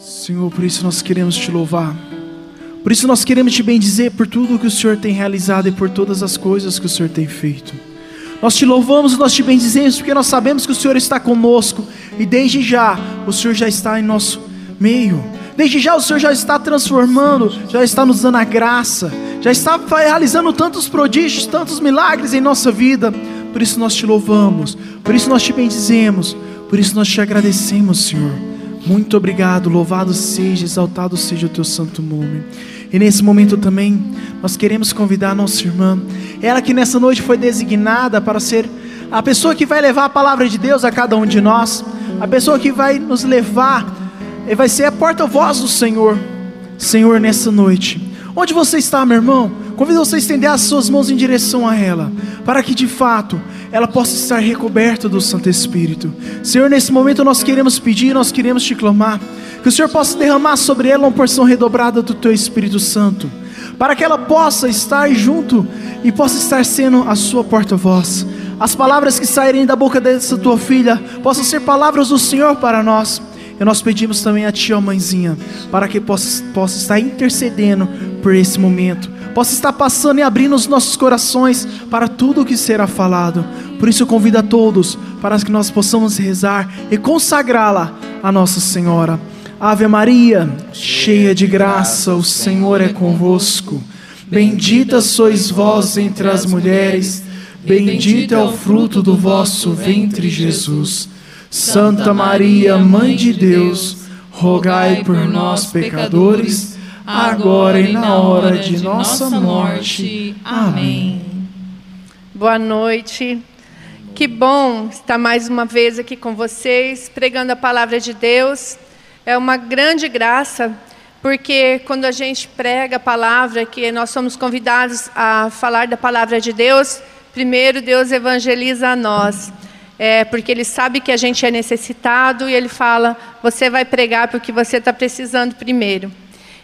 Senhor, por isso nós queremos te louvar. Por isso nós queremos te bendizer por tudo que o Senhor tem realizado e por todas as coisas que o Senhor tem feito. Nós te louvamos, nós te bendizemos porque nós sabemos que o Senhor está conosco e desde já o Senhor já está em nosso meio. Desde já o Senhor já está transformando, já está nos dando a graça, já está realizando tantos prodígios, tantos milagres em nossa vida. Por isso nós te louvamos, por isso nós te bendizemos, por isso nós te agradecemos, Senhor. Muito obrigado, louvado seja, exaltado seja o teu santo nome. E nesse momento também, nós queremos convidar a nossa irmã, ela que nessa noite foi designada para ser a pessoa que vai levar a palavra de Deus a cada um de nós, a pessoa que vai nos levar, e vai ser a porta-voz do Senhor. Senhor, nessa noite, onde você está, meu irmão? Convido você a estender as suas mãos em direção a ela, para que de fato ela possa estar recoberta do Santo Espírito. Senhor, nesse momento nós queremos pedir, nós queremos te clamar, que o Senhor possa derramar sobre ela uma porção redobrada do teu Espírito Santo, para que ela possa estar junto e possa estar sendo a sua porta-voz. As palavras que saírem da boca dessa tua filha possam ser palavras do Senhor para nós. E nós pedimos também a Ti, ó mãezinha, para que possa, possa estar intercedendo por esse momento, possa estar passando e abrindo os nossos corações para tudo o que será falado. Por isso eu convido a todos para que nós possamos rezar e consagrá-la a Nossa Senhora. Ave Maria, cheia de graça, o Senhor é convosco. Bendita sois vós entre as mulheres, bendito é o fruto do vosso ventre, Jesus. Santa Maria, Mãe de Deus, rogai por nós, pecadores, agora e na hora de nossa morte. Amém. Boa noite. Que bom estar mais uma vez aqui com vocês, pregando a palavra de Deus. É uma grande graça, porque quando a gente prega a palavra, que nós somos convidados a falar da palavra de Deus, primeiro Deus evangeliza a nós é, porque ele sabe que a gente é necessitado e ele fala: você vai pregar porque você está precisando primeiro.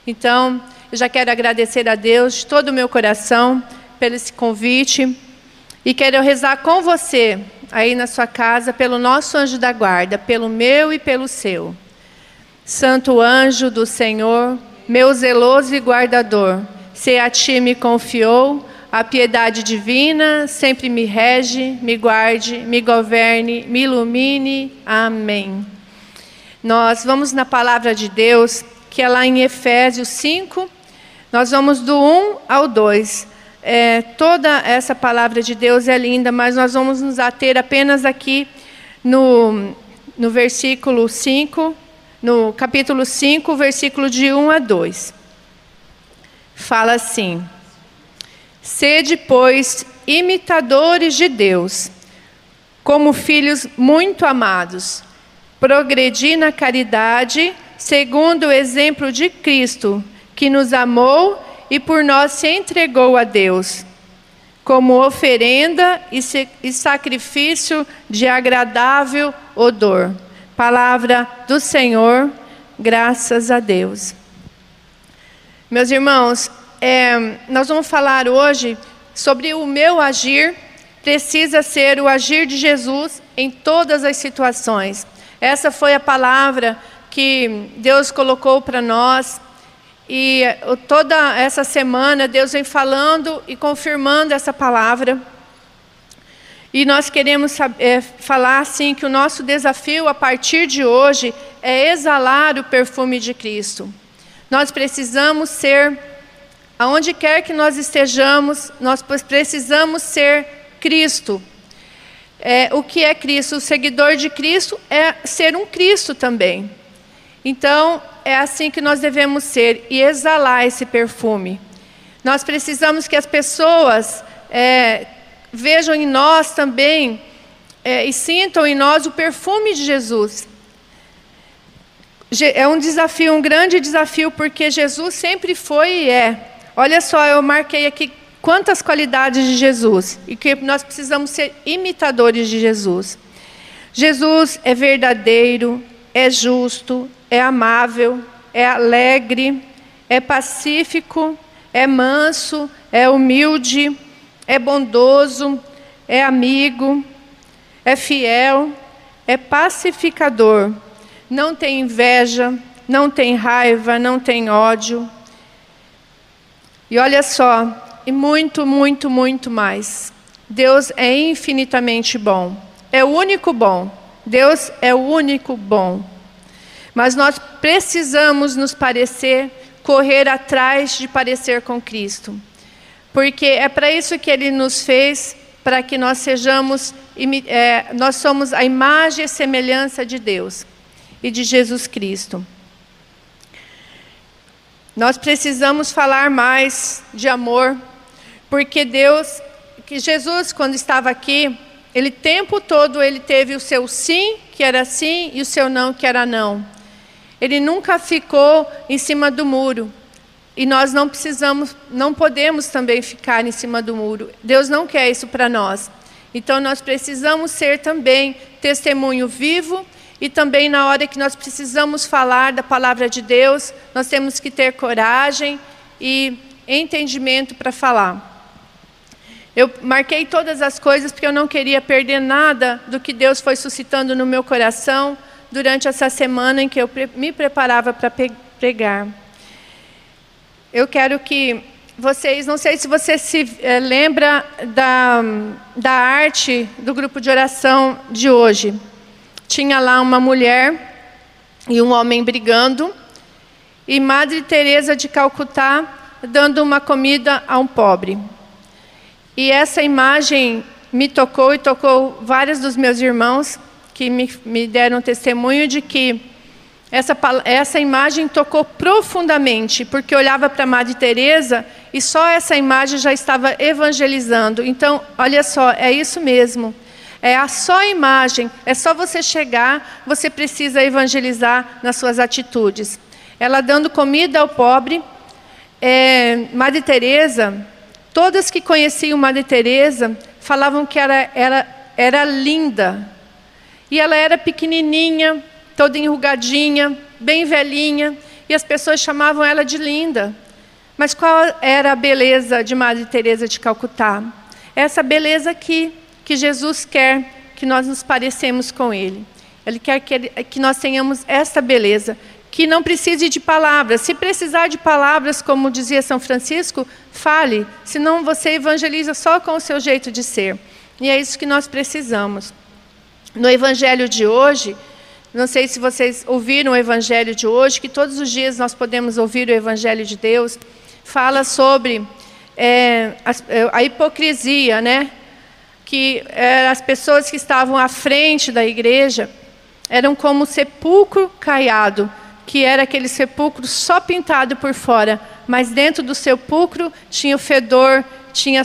Então, eu já quero agradecer a Deus de todo o meu coração pelo esse convite e quero rezar com você aí na sua casa pelo nosso anjo da guarda, pelo meu e pelo seu. Santo anjo do Senhor, meu zeloso e guardador, se a ti me confiou a piedade divina sempre me rege, me guarde, me governe, me ilumine. Amém. Nós vamos na palavra de Deus, que é lá em Efésios 5, nós vamos do 1 ao 2. É, toda essa palavra de Deus é linda, mas nós vamos nos ater apenas aqui no, no versículo 5, no capítulo 5, versículo de 1 a 2. Fala assim. Sede, pois, imitadores de Deus, como filhos muito amados. Progredi na caridade, segundo o exemplo de Cristo, que nos amou e por nós se entregou a Deus, como oferenda e sacrifício de agradável odor. Palavra do Senhor, graças a Deus. Meus irmãos, é, nós vamos falar hoje sobre o meu agir precisa ser o agir de Jesus em todas as situações. Essa foi a palavra que Deus colocou para nós e toda essa semana Deus vem falando e confirmando essa palavra. E nós queremos é, falar assim que o nosso desafio a partir de hoje é exalar o perfume de Cristo. Nós precisamos ser Aonde quer que nós estejamos, nós precisamos ser Cristo. É, o que é Cristo? O seguidor de Cristo é ser um Cristo também. Então, é assim que nós devemos ser e exalar esse perfume. Nós precisamos que as pessoas é, vejam em nós também é, e sintam em nós o perfume de Jesus. É um desafio, um grande desafio, porque Jesus sempre foi e é Olha só, eu marquei aqui quantas qualidades de Jesus e que nós precisamos ser imitadores de Jesus. Jesus é verdadeiro, é justo, é amável, é alegre, é pacífico, é manso, é humilde, é bondoso, é amigo, é fiel, é pacificador, não tem inveja, não tem raiva, não tem ódio. E olha só, e muito, muito, muito mais. Deus é infinitamente bom. É o único bom. Deus é o único bom. Mas nós precisamos nos parecer, correr atrás de parecer com Cristo. Porque é para isso que Ele nos fez, para que nós sejamos, é, nós somos a imagem e semelhança de Deus e de Jesus Cristo. Nós precisamos falar mais de amor, porque Deus, que Jesus, quando estava aqui, ele tempo todo ele teve o seu sim, que era sim, e o seu não, que era não. Ele nunca ficou em cima do muro. E nós não precisamos, não podemos também ficar em cima do muro. Deus não quer isso para nós. Então nós precisamos ser também testemunho vivo e também na hora que nós precisamos falar da palavra de Deus, nós temos que ter coragem e entendimento para falar. Eu marquei todas as coisas porque eu não queria perder nada do que Deus foi suscitando no meu coração durante essa semana em que eu me preparava para pregar. Eu quero que vocês, não sei se você se é, lembra da, da arte do grupo de oração de hoje. Tinha lá uma mulher e um homem brigando, e Madre Teresa de Calcutá dando uma comida a um pobre. E essa imagem me tocou e tocou vários dos meus irmãos que me, me deram testemunho de que essa, essa imagem tocou profundamente, porque olhava para Madre Teresa e só essa imagem já estava evangelizando. Então, olha só, é isso mesmo. É a só imagem, é só você chegar, você precisa evangelizar nas suas atitudes. Ela dando comida ao pobre. É, Madre Teresa Todas que conheciam Madre Teresa falavam que era, era, era linda. E ela era pequenininha, toda enrugadinha, bem velhinha, e as pessoas chamavam ela de linda. Mas qual era a beleza de Madre Teresa de Calcutá? Essa beleza aqui que Jesus quer que nós nos parecemos com ele. Ele quer que, ele, que nós tenhamos essa beleza que não precise de palavras. Se precisar de palavras, como dizia São Francisco, fale, senão você evangeliza só com o seu jeito de ser. E é isso que nós precisamos. No evangelho de hoje, não sei se vocês ouviram o evangelho de hoje, que todos os dias nós podemos ouvir o evangelho de Deus, fala sobre é, a, a, hipocrisia, né? Que é, as pessoas que estavam à frente da igreja eram como sepulcro caiado que era aquele sepulcro só pintado por fora, mas dentro do sepulcro tinha o fedor, tinha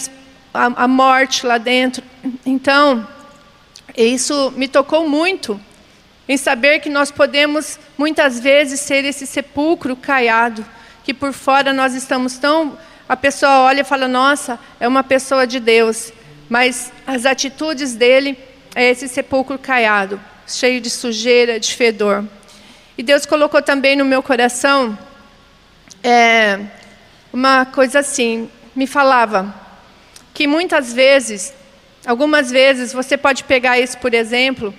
a, a morte lá dentro. Então, isso me tocou muito, em saber que nós podemos muitas vezes ser esse sepulcro caiado, que por fora nós estamos tão. A pessoa olha e fala: Nossa, é uma pessoa de Deus, mas as atitudes dele é esse sepulcro caiado, cheio de sujeira, de fedor. E Deus colocou também no meu coração é, uma coisa assim, me falava que muitas vezes, algumas vezes, você pode pegar isso, por exemplo,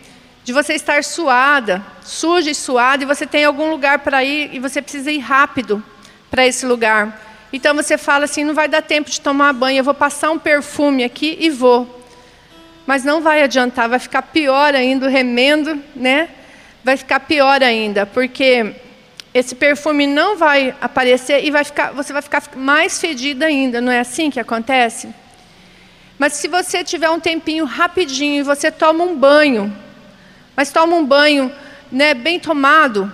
de você estar suada, suja e suada, e você tem algum lugar para ir e você precisa ir rápido para esse lugar. Então você fala assim: não vai dar tempo de tomar banho, eu vou passar um perfume aqui e vou. Mas não vai adiantar, vai ficar pior ainda o remendo, né? vai ficar pior ainda, porque esse perfume não vai aparecer e vai ficar, você vai ficar mais fedida ainda, não é assim que acontece? Mas se você tiver um tempinho rapidinho e você toma um banho, mas toma um banho né, bem tomado,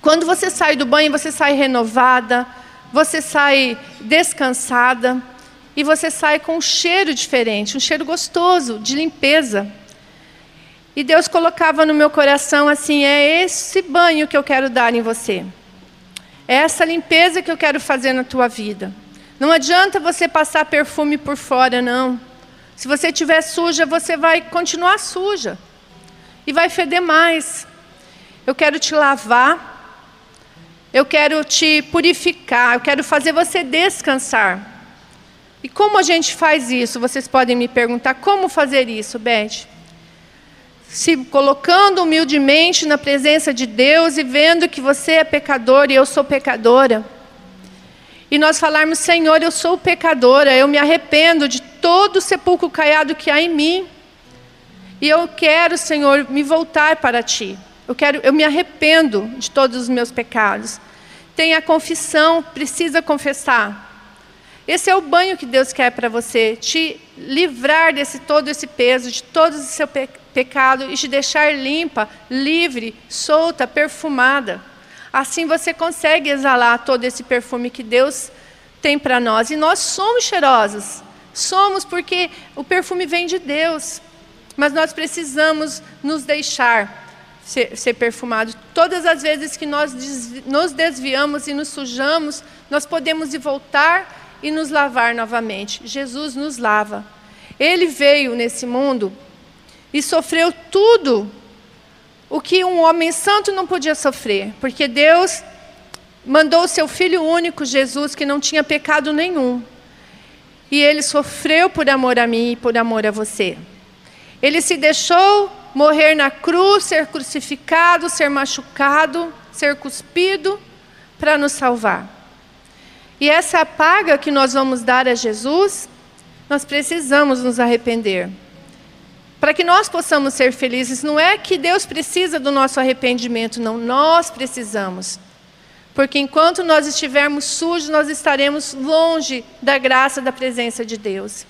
quando você sai do banho, você sai renovada, você sai descansada e você sai com um cheiro diferente, um cheiro gostoso, de limpeza. E Deus colocava no meu coração assim: é esse banho que eu quero dar em você. É essa limpeza que eu quero fazer na tua vida. Não adianta você passar perfume por fora, não. Se você estiver suja, você vai continuar suja. E vai feder mais. Eu quero te lavar. Eu quero te purificar. Eu quero fazer você descansar. E como a gente faz isso? Vocês podem me perguntar: como fazer isso, Beth? se colocando humildemente na presença de Deus e vendo que você é pecador e eu sou pecadora. E nós falarmos, Senhor, eu sou pecadora, eu me arrependo de todo o sepulcro caiado que há em mim. E eu quero, Senhor, me voltar para ti. Eu quero, eu me arrependo de todos os meus pecados. Tem a confissão, precisa confessar. Esse é o banho que Deus quer para você, te livrar desse todo esse peso, de todo o seu pe pecado e te deixar limpa, livre, solta, perfumada. Assim você consegue exalar todo esse perfume que Deus tem para nós. E nós somos cheirosos. Somos porque o perfume vem de Deus. Mas nós precisamos nos deixar ser, ser perfumado. Todas as vezes que nós nos desviamos e nos sujamos, nós podemos voltar e nos lavar novamente. Jesus nos lava. Ele veio nesse mundo e sofreu tudo o que um homem santo não podia sofrer, porque Deus mandou o seu filho único, Jesus, que não tinha pecado nenhum. E ele sofreu por amor a mim e por amor a você. Ele se deixou morrer na cruz, ser crucificado, ser machucado, ser cuspido para nos salvar. E essa paga que nós vamos dar a Jesus, nós precisamos nos arrepender. Para que nós possamos ser felizes, não é que Deus precisa do nosso arrependimento, não, nós precisamos. Porque enquanto nós estivermos sujos, nós estaremos longe da graça da presença de Deus.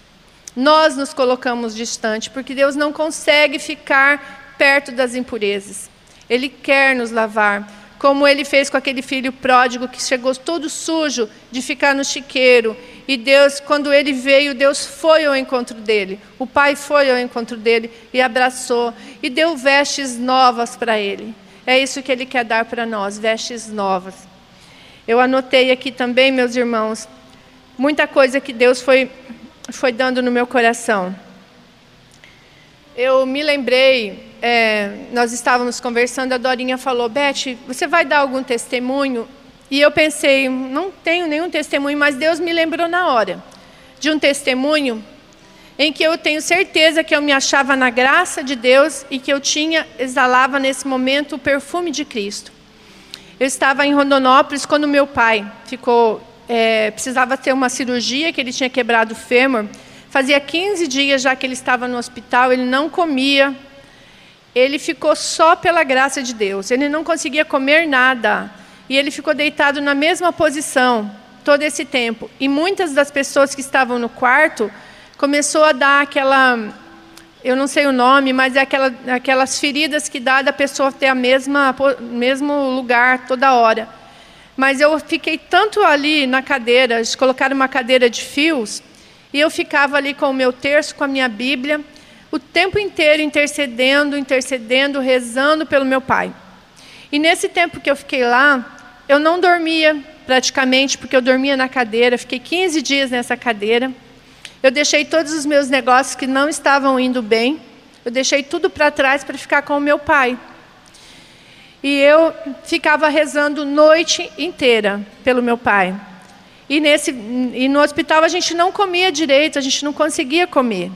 Nós nos colocamos distante, porque Deus não consegue ficar perto das impurezas. Ele quer nos lavar, como ele fez com aquele filho pródigo que chegou todo sujo de ficar no chiqueiro. E Deus, quando ele veio, Deus foi ao encontro dele. O pai foi ao encontro dele e abraçou e deu vestes novas para ele. É isso que ele quer dar para nós, vestes novas. Eu anotei aqui também, meus irmãos, muita coisa que Deus foi foi dando no meu coração. Eu me lembrei, é, nós estávamos conversando, a Dorinha falou, Beth, você vai dar algum testemunho? E eu pensei, não tenho nenhum testemunho, mas Deus me lembrou na hora de um testemunho em que eu tenho certeza que eu me achava na graça de Deus e que eu tinha, exalava nesse momento o perfume de Cristo. Eu estava em Rondonópolis quando meu pai ficou é, precisava ter uma cirurgia, que ele tinha quebrado o fêmur. Fazia 15 dias já que ele estava no hospital, ele não comia. Ele ficou só pela graça de Deus. Ele não conseguia comer nada. E ele ficou deitado na mesma posição todo esse tempo. E muitas das pessoas que estavam no quarto começou a dar aquela, eu não sei o nome, mas é aquela, aquelas feridas que dá da pessoa ter a mesma mesmo lugar toda hora. Mas eu fiquei tanto ali na cadeira, eles colocaram uma cadeira de fios, e eu ficava ali com o meu terço, com a minha Bíblia, o tempo inteiro intercedendo, intercedendo, rezando pelo meu pai. E nesse tempo que eu fiquei lá, eu não dormia praticamente, porque eu dormia na cadeira, fiquei 15 dias nessa cadeira. Eu deixei todos os meus negócios que não estavam indo bem, eu deixei tudo para trás para ficar com o meu pai. E eu ficava rezando noite inteira pelo meu pai. E, nesse, e no hospital a gente não comia direito, a gente não conseguia comer.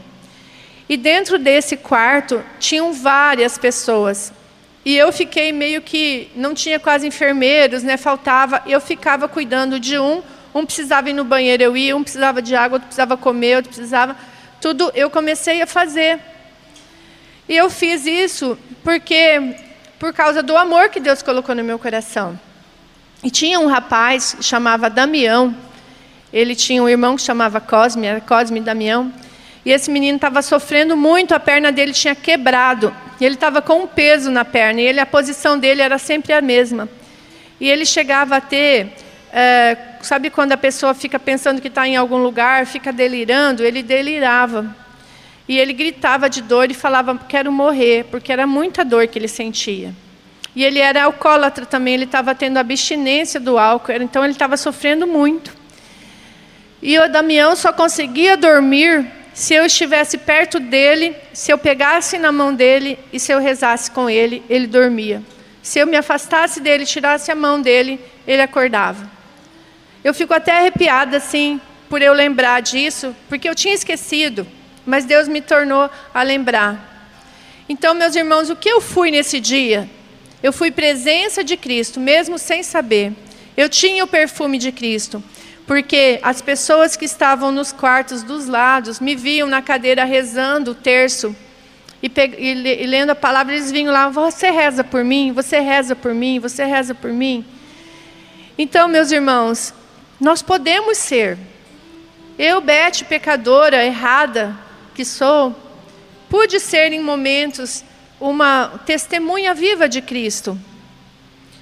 E dentro desse quarto tinham várias pessoas. E eu fiquei meio que não tinha quase enfermeiros, né? Faltava. Eu ficava cuidando de um. Um precisava ir no banheiro, eu ia. Um precisava de água, outro precisava comer, outro precisava. Tudo eu comecei a fazer. E eu fiz isso porque por causa do amor que Deus colocou no meu coração. E tinha um rapaz chamava Damião. Ele tinha um irmão que chamava Cosme, era Cosme Damião. E esse menino estava sofrendo muito, a perna dele tinha quebrado. E ele estava com um peso na perna, e ele, a posição dele era sempre a mesma. E ele chegava a ter, é, sabe quando a pessoa fica pensando que está em algum lugar, fica delirando? Ele delirava. E ele gritava de dor e falava: Quero morrer, porque era muita dor que ele sentia. E ele era alcoólatra também, ele estava tendo abstinência do álcool, então ele estava sofrendo muito. E o Damião só conseguia dormir se eu estivesse perto dele, se eu pegasse na mão dele e se eu rezasse com ele, ele dormia. Se eu me afastasse dele, tirasse a mão dele, ele acordava. Eu fico até arrepiada assim por eu lembrar disso, porque eu tinha esquecido mas Deus me tornou a lembrar. Então, meus irmãos, o que eu fui nesse dia? Eu fui presença de Cristo, mesmo sem saber. Eu tinha o perfume de Cristo, porque as pessoas que estavam nos quartos dos lados me viam na cadeira rezando o terço e, e, e lendo a palavra, eles vinham lá: Você reza por mim, você reza por mim, você reza por mim. Então, meus irmãos, nós podemos ser. Eu, Beth, pecadora, errada que sou, pude ser em momentos uma testemunha viva de Cristo.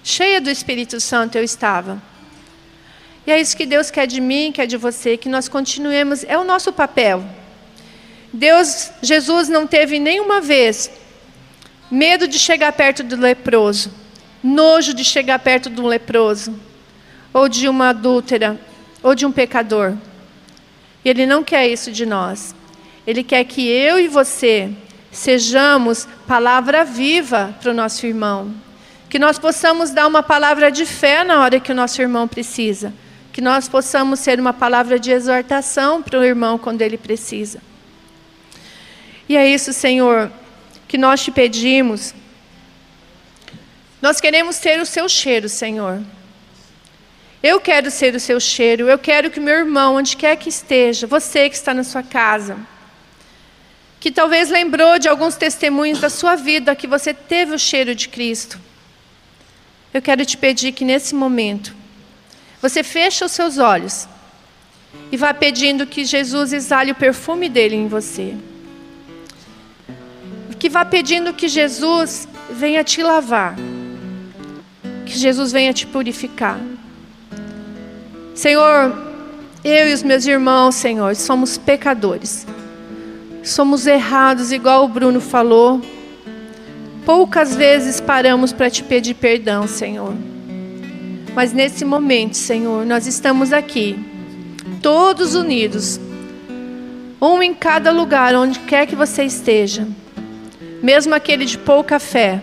Cheia do Espírito Santo eu estava. E é isso que Deus quer de mim, quer de você, que nós continuemos, é o nosso papel. Deus, Jesus não teve nenhuma vez medo de chegar perto do leproso, nojo de chegar perto de um leproso, ou de uma adúltera, ou de um pecador. E Ele não quer isso de nós. Ele quer que eu e você sejamos palavra viva para o nosso irmão. Que nós possamos dar uma palavra de fé na hora que o nosso irmão precisa. Que nós possamos ser uma palavra de exortação para o irmão quando ele precisa. E é isso, Senhor, que nós te pedimos. Nós queremos ter o seu cheiro, Senhor. Eu quero ser o seu cheiro. Eu quero que meu irmão, onde quer que esteja, você que está na sua casa, que talvez lembrou de alguns testemunhos da sua vida que você teve o cheiro de Cristo. Eu quero te pedir que nesse momento você feche os seus olhos e vá pedindo que Jesus exale o perfume dele em você. Que vá pedindo que Jesus venha te lavar. Que Jesus venha te purificar. Senhor, eu e os meus irmãos, Senhor, somos pecadores. Somos errados, igual o Bruno falou. Poucas vezes paramos para te pedir perdão, Senhor. Mas nesse momento, Senhor, nós estamos aqui, todos unidos, um em cada lugar, onde quer que você esteja, mesmo aquele de pouca fé,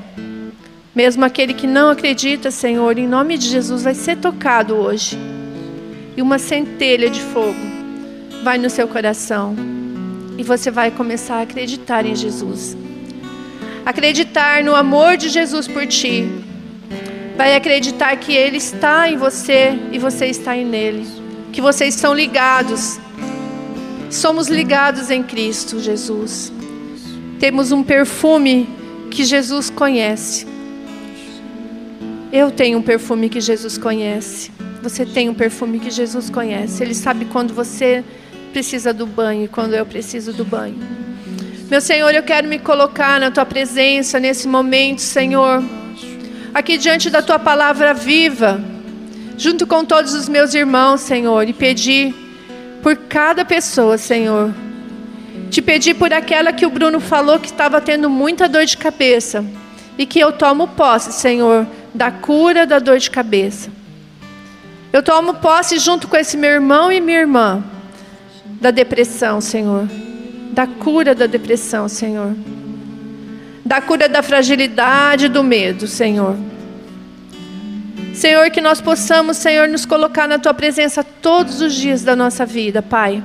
mesmo aquele que não acredita, Senhor, em nome de Jesus, vai ser tocado hoje. E uma centelha de fogo vai no seu coração. E você vai começar a acreditar em Jesus. Acreditar no amor de Jesus por ti. Vai acreditar que Ele está em você e você está em nele. Que vocês são ligados. Somos ligados em Cristo Jesus. Temos um perfume que Jesus conhece. Eu tenho um perfume que Jesus conhece. Você tem um perfume que Jesus conhece. Ele sabe quando você precisa do banho e quando eu preciso do banho. Meu Senhor, eu quero me colocar na tua presença nesse momento, Senhor, aqui diante da tua palavra viva, junto com todos os meus irmãos, Senhor, e pedir por cada pessoa, Senhor. Te pedir por aquela que o Bruno falou que estava tendo muita dor de cabeça e que eu tomo posse, Senhor, da cura da dor de cabeça. Eu tomo posse junto com esse meu irmão e minha irmã da depressão, Senhor. Da cura da depressão, Senhor. Da cura da fragilidade, do medo, Senhor. Senhor, que nós possamos, Senhor, nos colocar na tua presença todos os dias da nossa vida, Pai.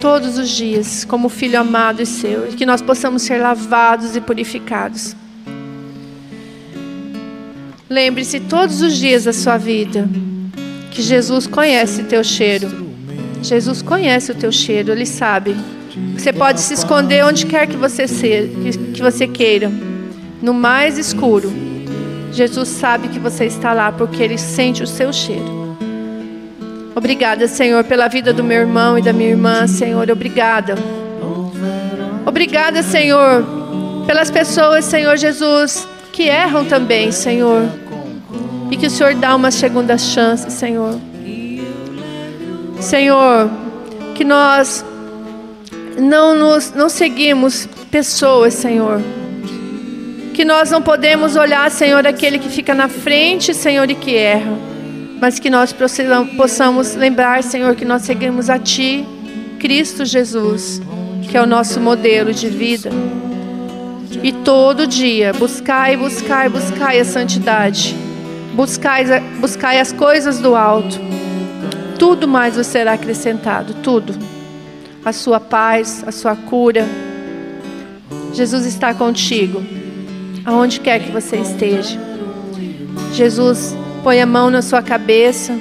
Todos os dias, como filho amado e seu, e que nós possamos ser lavados e purificados. Lembre-se todos os dias da sua vida que Jesus conhece teu cheiro. Jesus conhece o teu cheiro, Ele sabe. Você pode se esconder onde quer que você, seja, que você queira, no mais escuro. Jesus sabe que você está lá porque Ele sente o seu cheiro. Obrigada, Senhor, pela vida do meu irmão e da minha irmã, Senhor. Obrigada. Obrigada, Senhor, pelas pessoas, Senhor Jesus, que erram também, Senhor. E que o Senhor dá uma segunda chance, Senhor. Senhor, que nós não, nos, não seguimos pessoas, Senhor. Que nós não podemos olhar, Senhor, aquele que fica na frente, Senhor, e que erra. Mas que nós possamos lembrar, Senhor, que nós seguimos a Ti, Cristo Jesus, que é o nosso modelo de vida. E todo dia, buscai, buscai, buscai a santidade. Buscai, buscai as coisas do alto tudo mais vos será acrescentado, tudo. A sua paz, a sua cura. Jesus está contigo, aonde quer que você esteja. Jesus põe a mão na sua cabeça.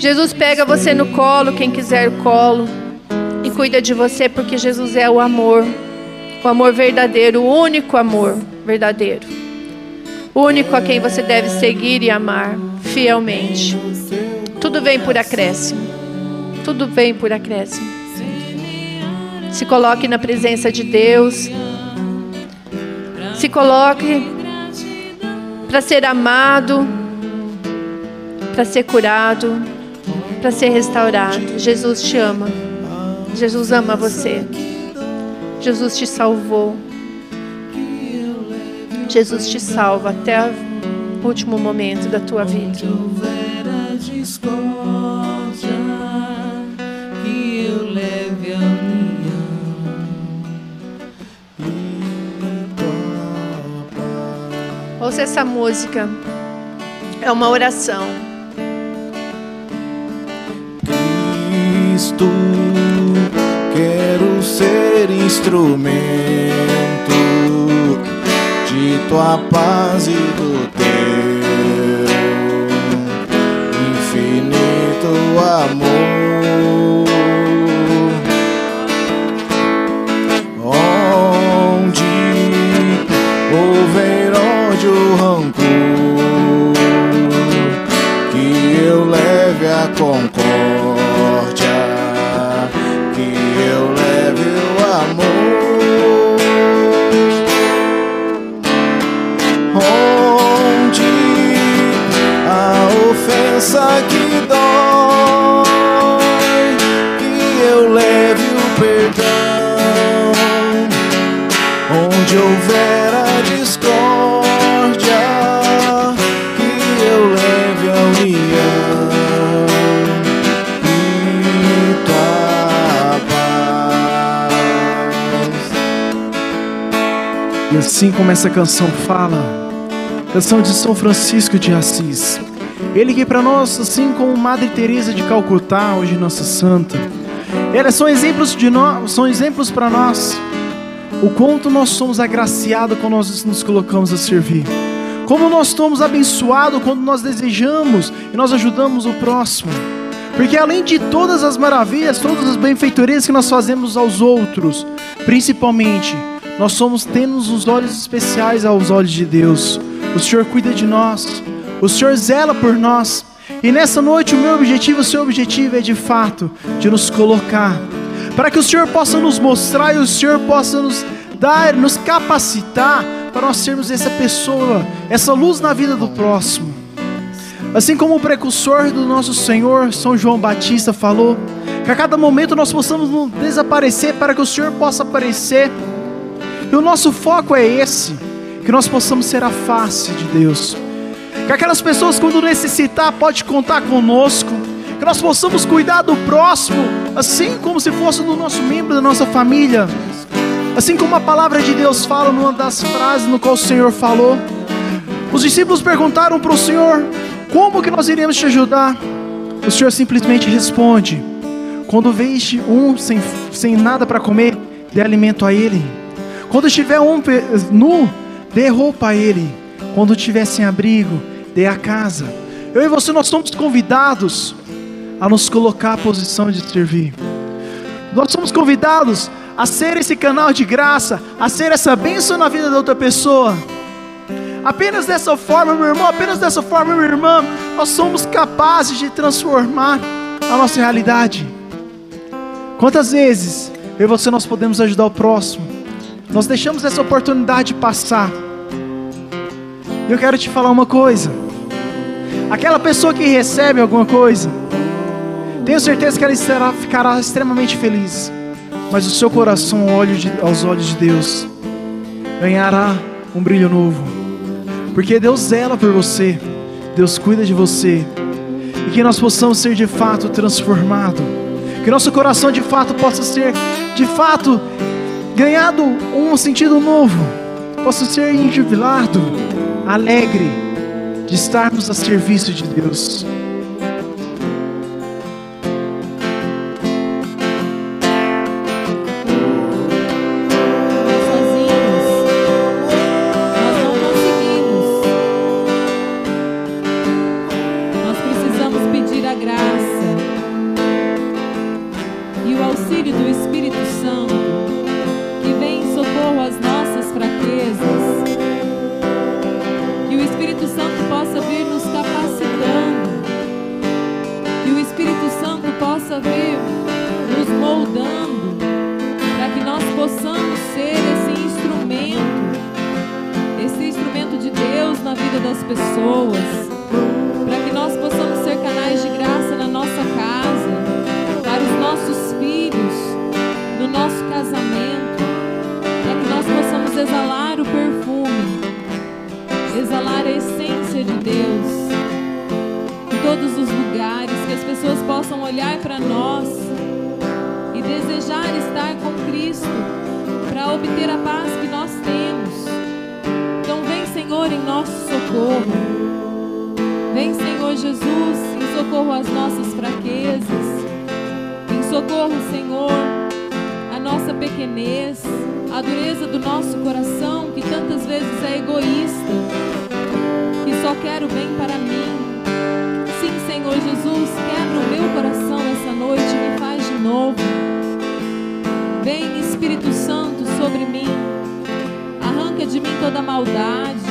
Jesus pega você no colo, quem quiser o colo, e cuida de você, porque Jesus é o amor, o amor verdadeiro, o único amor verdadeiro, o único a quem você deve seguir e amar fielmente. Tudo vem por acréscimo, tudo vem por acréscimo. Se coloque na presença de Deus. Se coloque para ser amado, para ser curado, para ser restaurado. Jesus te ama. Jesus ama você. Jesus te salvou. Jesus te salva até o último momento da tua vida. Ouça essa música. É uma oração. Cristo, quero ser instrumento de tua paz e do teu infinito amor. Assim como essa canção fala, canção de São Francisco de Assis. Ele que para nós, assim como Madre Teresa de Calcutá, hoje nossa santa, elas são exemplos de nós, são exemplos para nós o quanto nós somos agraciados quando nós nos colocamos a servir. Como nós somos abençoados quando nós desejamos e nós ajudamos o próximo. Porque além de todas as maravilhas, todas as benfeitorias que nós fazemos aos outros, principalmente, nós somos temos os olhos especiais aos olhos de Deus. O Senhor cuida de nós. O Senhor zela por nós. E nessa noite o meu objetivo, o seu objetivo é de fato de nos colocar para que o Senhor possa nos mostrar e o Senhor possa nos dar, nos capacitar para nós sermos essa pessoa, essa luz na vida do próximo. Assim como o precursor do nosso Senhor, São João Batista, falou, que a cada momento nós possamos nos desaparecer para que o Senhor possa aparecer. E o nosso foco é esse, que nós possamos ser a face de Deus. Que aquelas pessoas, quando necessitar, pode contar conosco. Que nós possamos cuidar do próximo, assim como se fosse do nosso membro da nossa família. Assim como a palavra de Deus fala numa das frases no qual o Senhor falou. Os discípulos perguntaram para o Senhor: Como que nós iremos te ajudar? O Senhor simplesmente responde: Quando veis um sem, sem nada para comer, dê alimento a ele. Quando estiver um nu, dê roupa a ele. Quando estiver sem abrigo, dê a casa. Eu e você, nós somos convidados a nos colocar à posição de servir. Nós somos convidados a ser esse canal de graça, a ser essa bênção na vida da outra pessoa. Apenas dessa forma, meu irmão, apenas dessa forma, minha irmã, nós somos capazes de transformar a nossa realidade. Quantas vezes eu e você nós podemos ajudar o próximo? Nós deixamos essa oportunidade passar. Eu quero te falar uma coisa. Aquela pessoa que recebe alguma coisa, tenho certeza que ela estará, ficará extremamente feliz. Mas o seu coração, aos olhos de Deus, ganhará um brilho novo. Porque Deus zela por você, Deus cuida de você. E que nós possamos ser de fato transformados. Que nosso coração de fato possa ser, de fato, ganhado um sentido novo. Possa ser enjubilado, alegre de estarmos a serviço de Deus. Casamento, para que nós possamos exalar o perfume, exalar a essência de Deus em todos os lugares, que as pessoas possam olhar para nós e desejar estar com Cristo para obter a paz que nós temos. Então, vem, Senhor, em nosso socorro. Vem, Senhor Jesus, em socorro às nossas fraquezas. Em socorro, Senhor, nossa pequenez, à dureza do nosso coração, que tantas vezes é egoísta, que só quer o bem para mim. Sim, Senhor Jesus, quebra o meu coração essa noite me faz de novo. Vem, Espírito Santo, sobre mim. Arranca de mim toda maldade,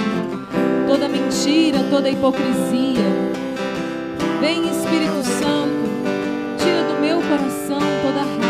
toda mentira, toda hipocrisia. Vem, Espírito Santo, tira do meu coração toda raiva,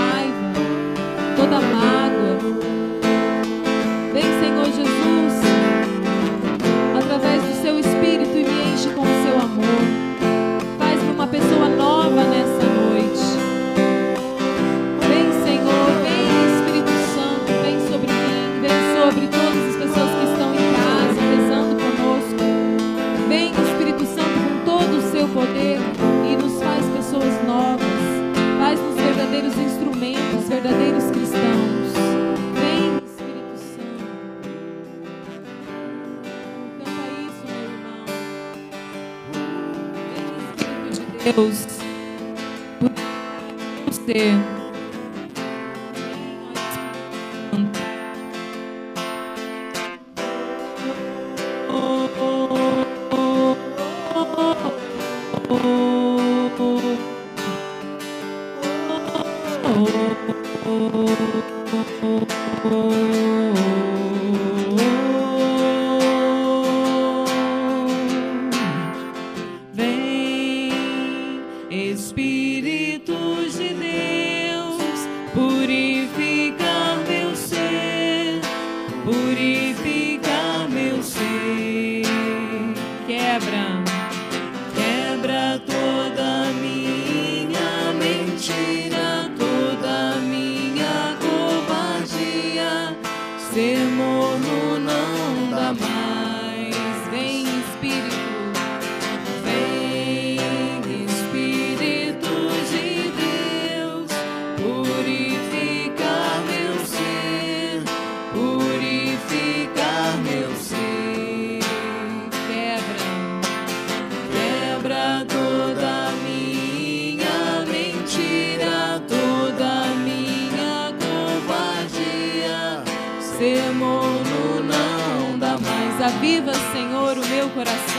coração.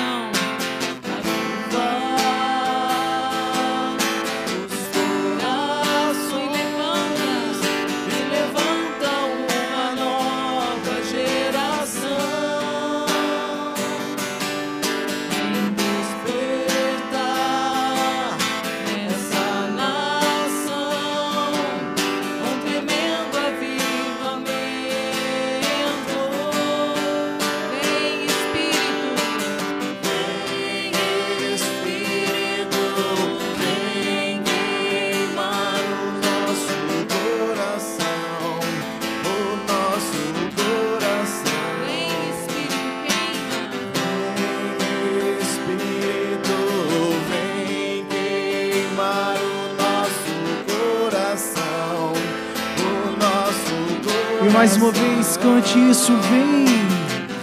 Mais uma vez, cante isso, vem.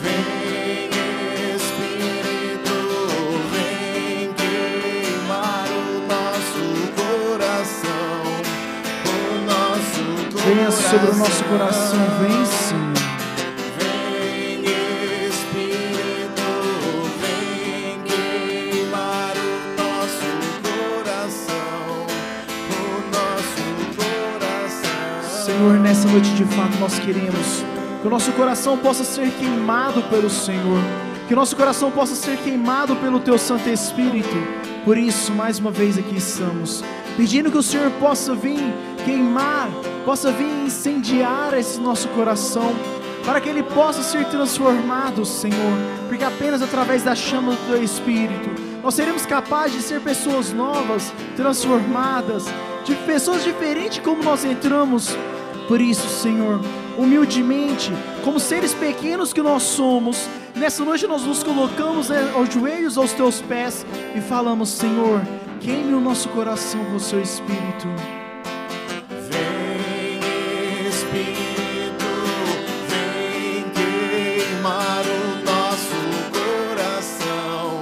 Vem Espírito, vem queimar o nosso coração, o nosso coração. Venha sobre o nosso coração, vem de fato nós queremos que o nosso coração possa ser queimado pelo Senhor, que o nosso coração possa ser queimado pelo Teu Santo Espírito. Por isso, mais uma vez aqui estamos, pedindo que o Senhor possa vir queimar, possa vir incendiar esse nosso coração, para que ele possa ser transformado, Senhor, porque apenas através da chama do teu Espírito nós seremos capazes de ser pessoas novas, transformadas, de pessoas diferentes como nós entramos. Por isso, Senhor, humildemente, como seres pequenos que nós somos, nessa noite nós nos colocamos eh, aos joelhos aos teus pés e falamos, Senhor, queime o nosso coração com o seu Espírito. Vem Espírito, vem queimar o nosso coração,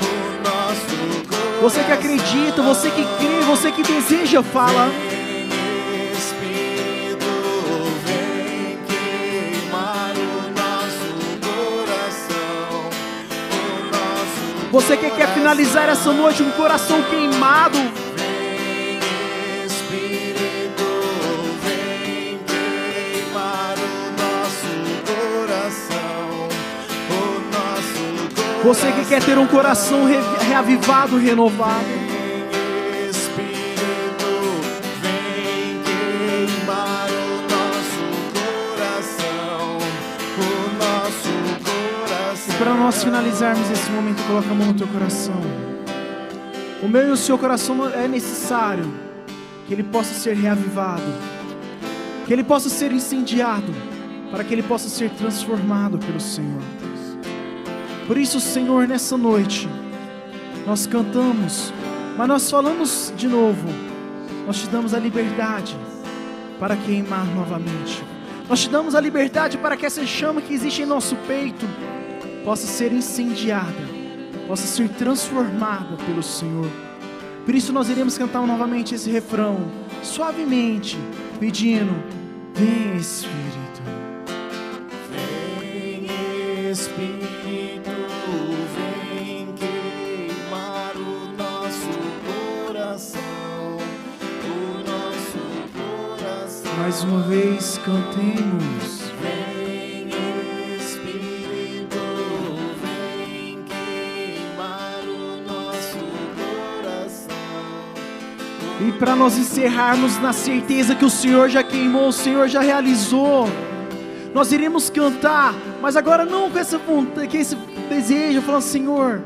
o nosso coração. Você que acredita, você que crê, você que deseja, fala. Vem Você que quer finalizar essa noite com o coração queimado, Vem Espírito, vem queimar o nosso coração, o nosso você que quer ter um coração re- reavivado, renovado. Nós finalizarmos esse momento, coloca a mão no teu coração. O meu e o seu coração é necessário que ele possa ser reavivado, que ele possa ser incendiado, para que ele possa ser transformado pelo Senhor. Por isso, Senhor, nessa noite, nós cantamos, mas nós falamos de novo, nós te damos a liberdade para queimar novamente. Nós te damos a liberdade para que essa chama que existe em nosso peito possa ser incendiada, possa ser transformada pelo Senhor. Por isso nós iremos cantar novamente esse refrão, suavemente, pedindo: Vem Espírito. Vem Espírito, vem queimar o nosso coração, o nosso coração. Mais uma vez cantemos. Para nós encerrarmos na certeza que o Senhor já queimou, o Senhor já realizou, nós iremos cantar, mas agora não com essa com esse desejo, falando: Senhor,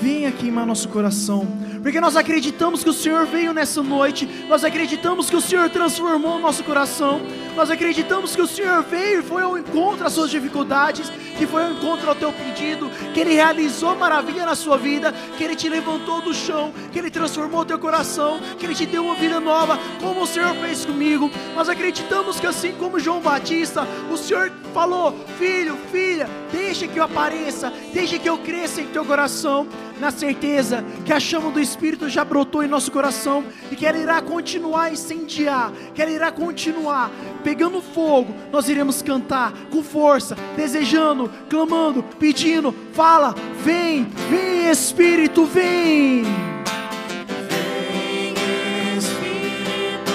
venha queimar nosso coração, porque nós acreditamos que o Senhor veio nessa noite, nós acreditamos que o Senhor transformou o nosso coração, nós acreditamos que o Senhor veio e foi ao encontro às suas dificuldades, que foi ao encontro ao teu pedido, que Ele realizou maravilha na sua vida, que Ele te levantou do chão, que Ele transformou teu coração, que Ele te deu uma vida nova, como o Senhor fez comigo. Nós acreditamos que assim como João Batista, o Senhor falou: Filho, filha, deixa que eu apareça, deixa que eu cresça em teu coração, na certeza que a chama do Espírito já brotou em nosso coração e que ela irá continuar a incendiar, que ela irá continuar pegando fogo. Nós iremos cantar com força, desejando, clamando, pedindo: Fala, vem, vem Espírito, vem. Vem Espírito,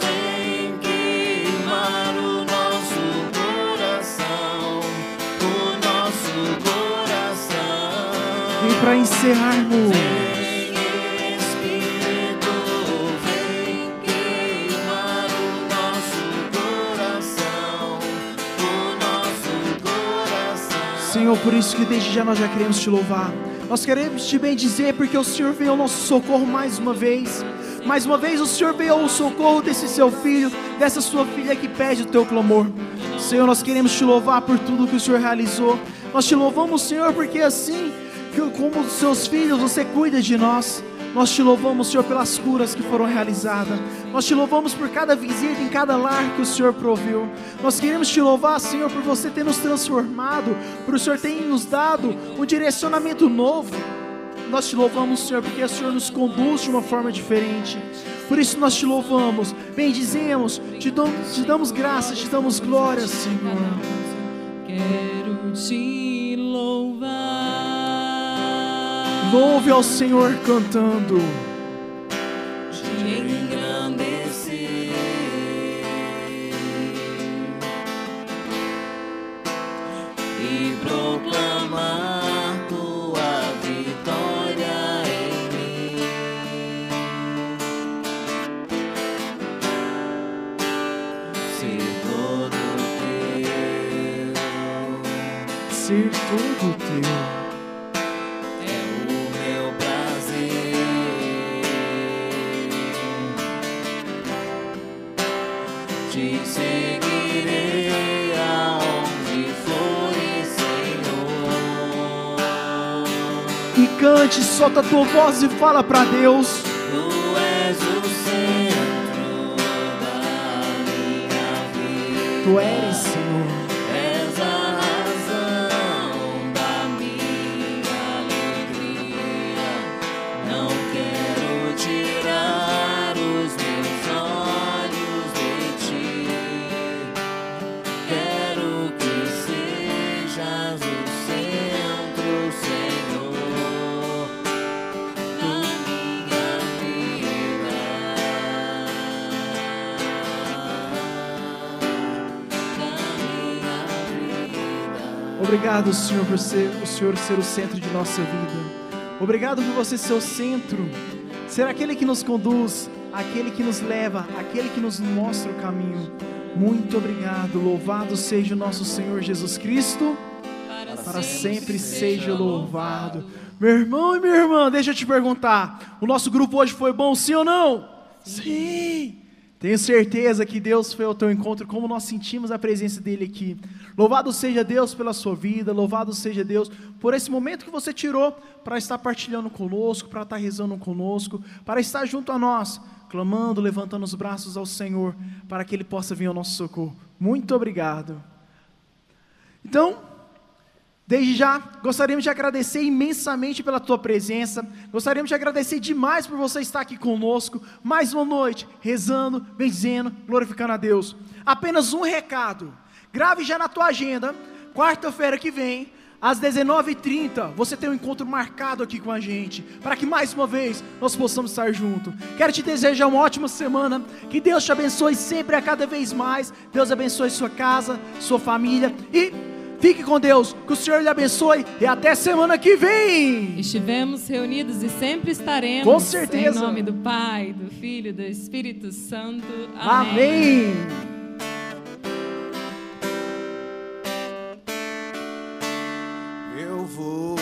vem queimar o nosso coração, o nosso coração. E para encerrarmos. Senhor, por isso que desde já nós já queremos te louvar. Nós queremos te bendizer porque o Senhor veio ao nosso socorro mais uma vez. Mais uma vez o Senhor veio ao socorro desse seu filho, dessa sua filha que pede o teu clamor. Senhor, nós queremos te louvar por tudo que o Senhor realizou. Nós te louvamos, Senhor, porque assim como os seus filhos você cuida de nós. Nós te louvamos, Senhor, pelas curas que foram realizadas. Nós te louvamos por cada visita em cada lar que o Senhor proveu. Nós queremos te louvar, Senhor, por você ter nos transformado, por o Senhor ter nos dado um direcionamento novo. Nós te louvamos, Senhor, porque o Senhor nos conduz de uma forma diferente. Por isso nós te louvamos, bendizemos, te damos, te damos graças, te damos glórias, Senhor. Quero te louvar. Louve ao Senhor cantando. te engrandecer. e proclamar tua vitória em mim. Ser todo teu, E cante, solta a tua voz e fala para Deus. Tu és o centro da minha vida. Tu és, Senhor. És Obrigado, Senhor, por ser o Senhor ser o centro de nossa vida. Obrigado por você ser o centro, ser aquele que nos conduz, aquele que nos leva, aquele que nos mostra o caminho. Muito obrigado. Louvado seja o nosso Senhor Jesus Cristo. Para sempre seja louvado. Meu irmão e minha irmã, deixa eu te perguntar. O nosso grupo hoje foi bom, sim ou não? Sim. Tenho certeza que Deus foi ao teu encontro, como nós sentimos a presença dele aqui. Louvado seja Deus pela sua vida, louvado seja Deus por esse momento que você tirou para estar partilhando conosco, para estar rezando conosco, para estar junto a nós, clamando, levantando os braços ao Senhor, para que Ele possa vir ao nosso socorro. Muito obrigado. Então, Desde já, gostaríamos de agradecer imensamente pela tua presença. Gostaríamos de agradecer demais por você estar aqui conosco. Mais uma noite, rezando, benzendo, glorificando a Deus. Apenas um recado. Grave já na tua agenda. Quarta-feira que vem, às 19h30, você tem um encontro marcado aqui com a gente. Para que mais uma vez nós possamos estar juntos. Quero te desejar uma ótima semana. Que Deus te abençoe sempre a cada vez mais. Deus abençoe sua casa, sua família. E Fique com Deus, que o Senhor lhe abençoe e até semana que vem. Estivemos reunidos e sempre estaremos. Com certeza. Em nome do Pai, do Filho e do Espírito Santo. Amém. Amém. Eu vou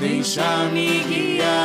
deixar-me guiar